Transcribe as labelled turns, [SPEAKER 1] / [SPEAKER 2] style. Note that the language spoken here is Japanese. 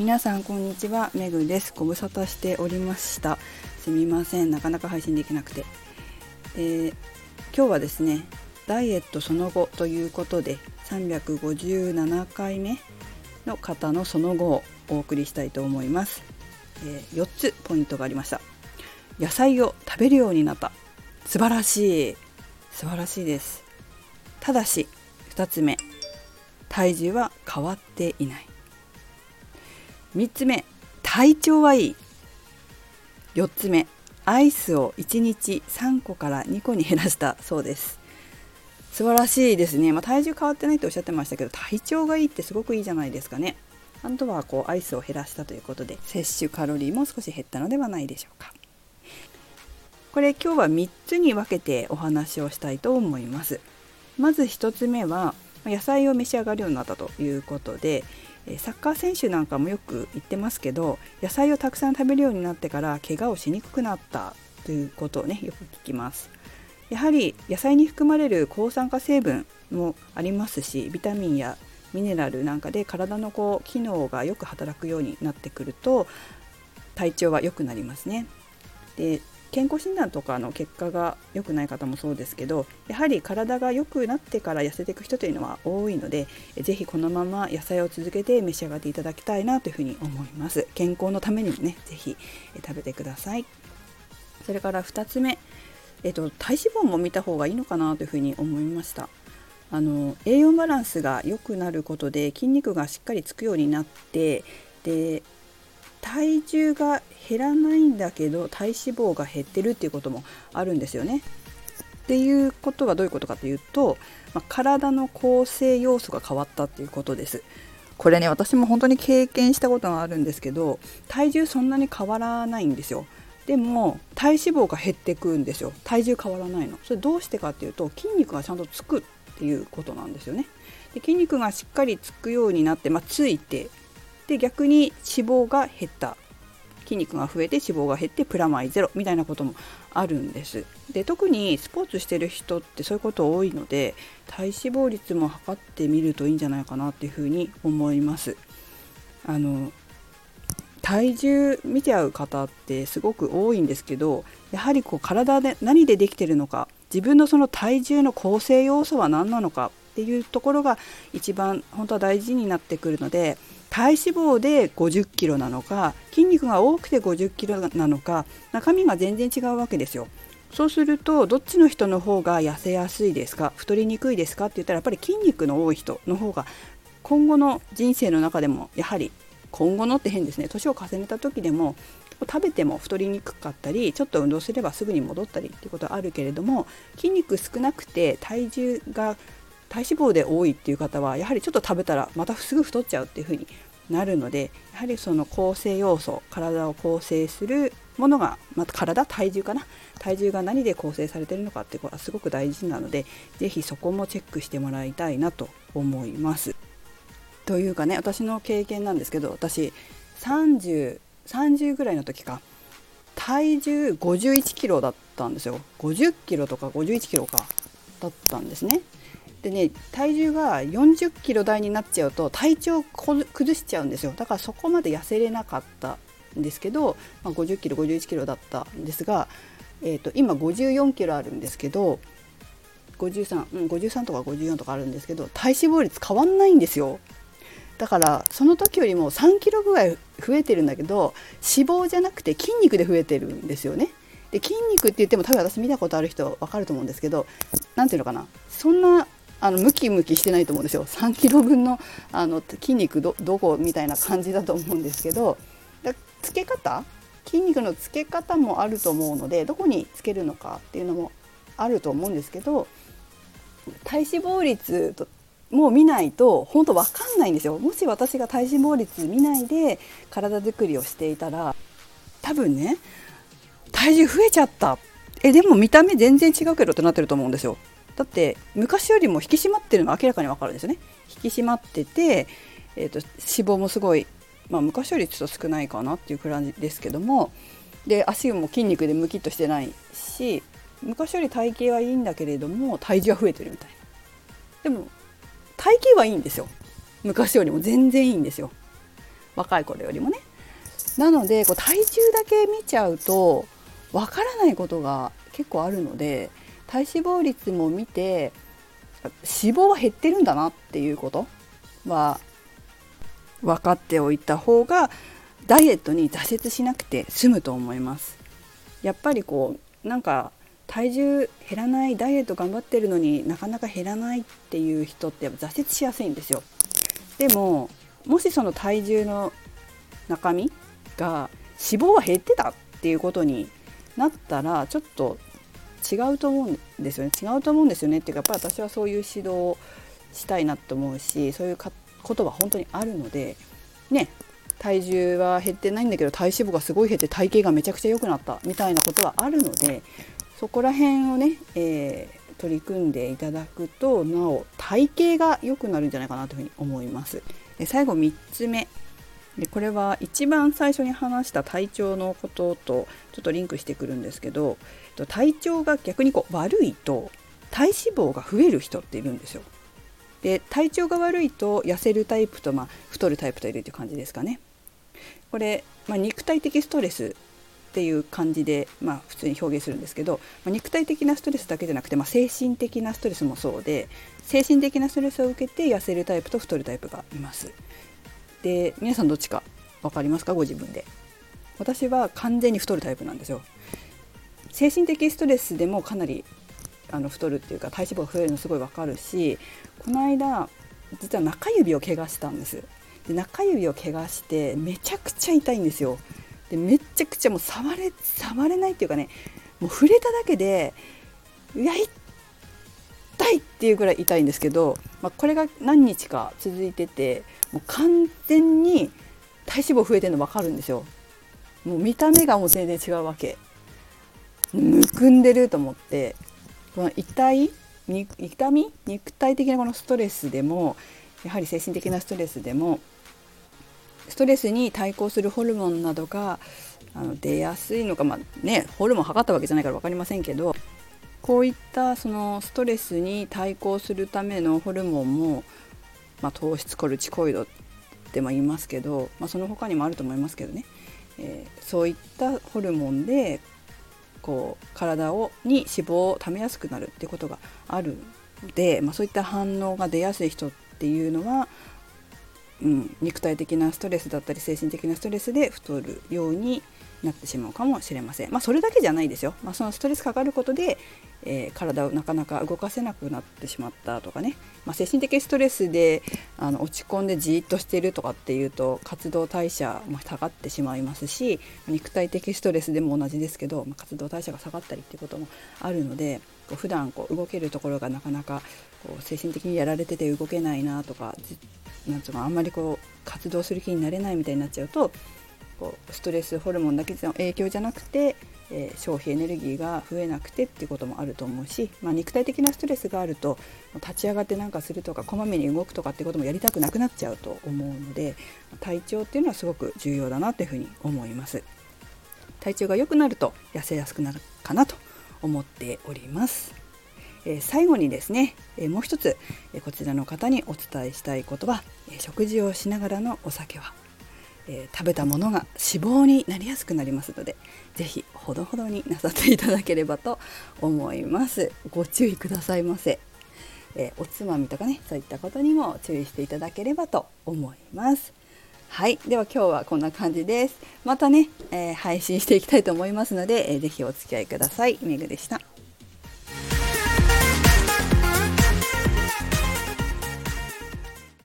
[SPEAKER 1] 皆さんこんにちは。めぐです。ご無沙汰しておりました。すみません。なかなか配信できなくて、え今日はですねダイエットその後ということで357回目の方のその後をお送りしたいと思います、えー、4つポイントがありました。野菜を食べるようになった。素晴らしい。素晴らしいです。ただし2つ目。体重は変わっていない。3つ目体調はいい。4つ目アイスを1日3個から2個に減らしたそうです。素晴らしいですね、まあ、体重変わってないとおっしゃってましたけど体調がいいってすごくいいじゃないですかね。あとはこうアイスを減らしたということで摂取カロリーも少し減ったのではないでしょうか。これ今日は3つに分けてお話をしたいと思います。まず1つ目は野菜を召し上がるようになったということでサッカー選手なんかもよく言ってますけど野菜をたくさん食べるようになってから怪我をしにくくなったということをねよく聞きます。やはり野菜に含まれる抗酸化成分もありますしビタミンやミネラルなんかで体のこう機能がよく働くようになってくると体調は良くなりますね。で健康診断とかの結果が良くない方もそうですけどやはり体が良くなってから痩せていく人というのは多いので是非このまま野菜を続けて召し上がっていただきたいなというふうに思います。健康のためにもね是非食べてください。それから2つ目、えっと、体脂肪も見た方がいいのかなというふうに思いました。あの栄養バランスが良くなることで筋肉がしっかりつくようになってで体重が減らないんだけど体脂肪が減ってるっていうこともあるんですよね。っていうことはどういうことかというと、まあ、体の構成要素が変わったっていうことです。これね私も本当に経験したことがあるんですけど体重そんなに変わらないんですよ。でも体脂肪が減ってくんですよ体重変わらないのそれどうしてかっていうと筋肉がちゃんとつくっていうことなんですよねで筋肉がしっかりつくようになって、まあ、ついてで逆に脂肪が減った。筋肉が増えて脂肪が減ってプラマイゼロ。みたいなこともあるんです。で特にスポーツしてる人ってそういうこと多いので体脂肪率も測ってみるといいんじゃないかなっていうふうに思います。あの体重見ちゃう方ってすごく多いんですけどやはりこう体で何でできてるのか自分のその体重の構成要素は何なのかっていうところが一番本当は大事になってくるので体脂肪で50キロなのか筋肉が多くて50キロなのか中身が全然違うわけですよ。そうするとどっちの人の方が痩せやすいですか太りにくいですかって言ったらやっぱり筋肉の多い人の方が今後の人生の中でもやはり今後のって変ですね年を重ねた時でも食べても太りにくかったりちょっと運動すればすぐに戻ったりっていうことはあるけれども筋肉少なくて体重が体脂肪で多いっていう方はやはりちょっと食べたらまたすぐ太っちゃうっていう風になるのでやはりその構成要素体を構成するものがまた体体重かな？体重が何で構成されてるのかってことはすごく大事なので是非そこもチェックしてもらいたいなと思います。というかね私の経験なんですけど私3030 30ぐらいの時か体重51キロだったんですよ。50キロとか51キロかだったんですね。でね体重が40キロ台になっちゃうと体調を崩しちゃうんですよ。だからそこまで痩せれなかったんですけど、まあ、50キロ51キロだったんですが、えーと、今54キロあるんですけど53、うん、53とか54とかあるんですけど体脂肪率変わんないんですよ。だからその時よりも3キロぐらい増えてるんだけど脂肪じゃなくて筋肉で増えてるんですよね。で筋肉って言っても多分私見たことある人分かると思うんですけど何ていうのかな。そんなあのムキムキしてないと思うんですよ。3キロ分のあの筋肉どこみたいな感じだと思うんですけどだつけ方？筋肉のつけ方もあると思うのでどこにつけるのかっていうのもあると思うんですけど体脂肪率とも見ないと本当分かんないんですよ。もし私が体脂肪率見ないで体づくりをしていたら多分ね体重増えちゃった。えでも見た目全然違うけどってなってると思うんですよ。だって昔よりも引き締まってるの明らかに分かるんですよね。引き締まってて、えーと、脂肪もすごい、まあ、昔よりちょっと少ないかなっていう感じですけども。で足も筋肉でムキッとしてないし昔より体型はいいんだけれども体重は増えてるみたいな。でも体型はいいんですよ。昔よりも全然いいんですよ。若い頃よりもね。なのでこう体重だけ見ちゃうとわからないことが結構あるので体脂肪率も見て脂肪は減ってるんだなっていうことは分かっておいた方がダイエットに挫折しなくて済むと思います。やっぱりこうなんか体重減らないダイエット頑張ってるのになかなか減らないっていう人って挫折しやすいんですよ。でももしその体重の中身が脂肪は減ってたっていうことになったらちょっと違うと思うんですよね違うと思うんですよねっていうかやっぱり私はそういう指導をしたいなと思うしそういうことは本当にあるのでね体重は減ってないんだけど体脂肪がすごい減って体型がめちゃくちゃ良くなったみたいなことはあるのでそこら辺をね、えー、取り組んでいただくとなお体型が良くなるんじゃないかなというふうに思います。で最後3つ目でこれは一番最初に話した体調のこととちょっとリンクしてくるんですけど体調が逆にこう悪いと体脂肪が増える人っているんですよ。で体調が悪いと痩せるタイプと、まあ、太るタイプといるという感じですかね。これ、まあ、肉体的ストレスっていう感じで、まあ、普通に表現するんですけど、まあ、肉体的なストレスだけじゃなくて、まあ、精神的なストレスもそうで精神的なストレスを受けて痩せるタイプと太るタイプがいます。で皆さんどっちか分かりますか？ご自分で。私は完全に太るタイプなんですよ。精神的ストレスでもかなりあの太るっていうか体脂肪が増えるのすごい分かるしこの間実は中指を怪我したんですで中指を怪我してめちゃくちゃ痛いんですよでめっちゃくちゃもう触れ触れないっていうかねもう触れただけでうわ痛いっていうぐらい痛いんですけど、まあ、これが何日か続いててもう完全に体脂肪増えてるの分かるんですよ。もう見た目がもう全然違うわけ。むくんでると思ってこの痛い痛み肉体的なこのストレスでもやはり精神的なストレスでもストレスに対抗するホルモンなどがあの出やすいのかまあねホルモン測ったわけじゃないから分かりませんけどこういったそのストレスに対抗するためのホルモンも、まあ、糖質コルチコイドっても言いますけど、まあ、その他にもあると思いますけどね、えー、そういったホルモンでこう体をに脂肪をためやすくなるっていうことがあるので、まあ、そういった反応が出やすい人っていうのは、うん、肉体的なストレスだったり精神的なストレスで太るようになってしまうかもしれません。まあ、それだけじゃないですよ。まあ、そのストレスかかることで、えー、体をなかなか動かせなくなってしまったとかね、まあ、精神的ストレスであの落ち込んでじっとしているとかっていうと活動代謝も下がってしまいますし肉体的ストレスでも同じですけど、ま、活動代謝が下がったりっていうこともあるのでこう普段こう動けるところがなかなかこう精神的にやられてて動けないなとかなんうかあんまりこう活動する気になれないみたいになっちゃうとこうストレスホルモンだけの影響じゃなくて、えー、消費エネルギーが増えなくてっていうこともあると思うし、まあ、肉体的なストレスがあると立ち上がって何かするとかこまめに動くとかってこともやりたくなくなっちゃうと思うので体調っていうのはすごく重要だなというふうに思います。体調が良くなると痩せやすくなるかなと思っております。えー、最後にですね、えー、もう一つ、えー、こちらの方にお伝えしたいことは、え食事をしながらのお酒はえー、食べたものが脂肪になりやすくなりますので是非ほどほどになさっていただければと思います。ご注意くださいませ、えー、おつまみとかねそういったことにも注意していただければと思います。はい。では今日はこんな感じです。またね、えー、配信していきたいと思いますので、えー、ぜひお付き合いください。めぐでした。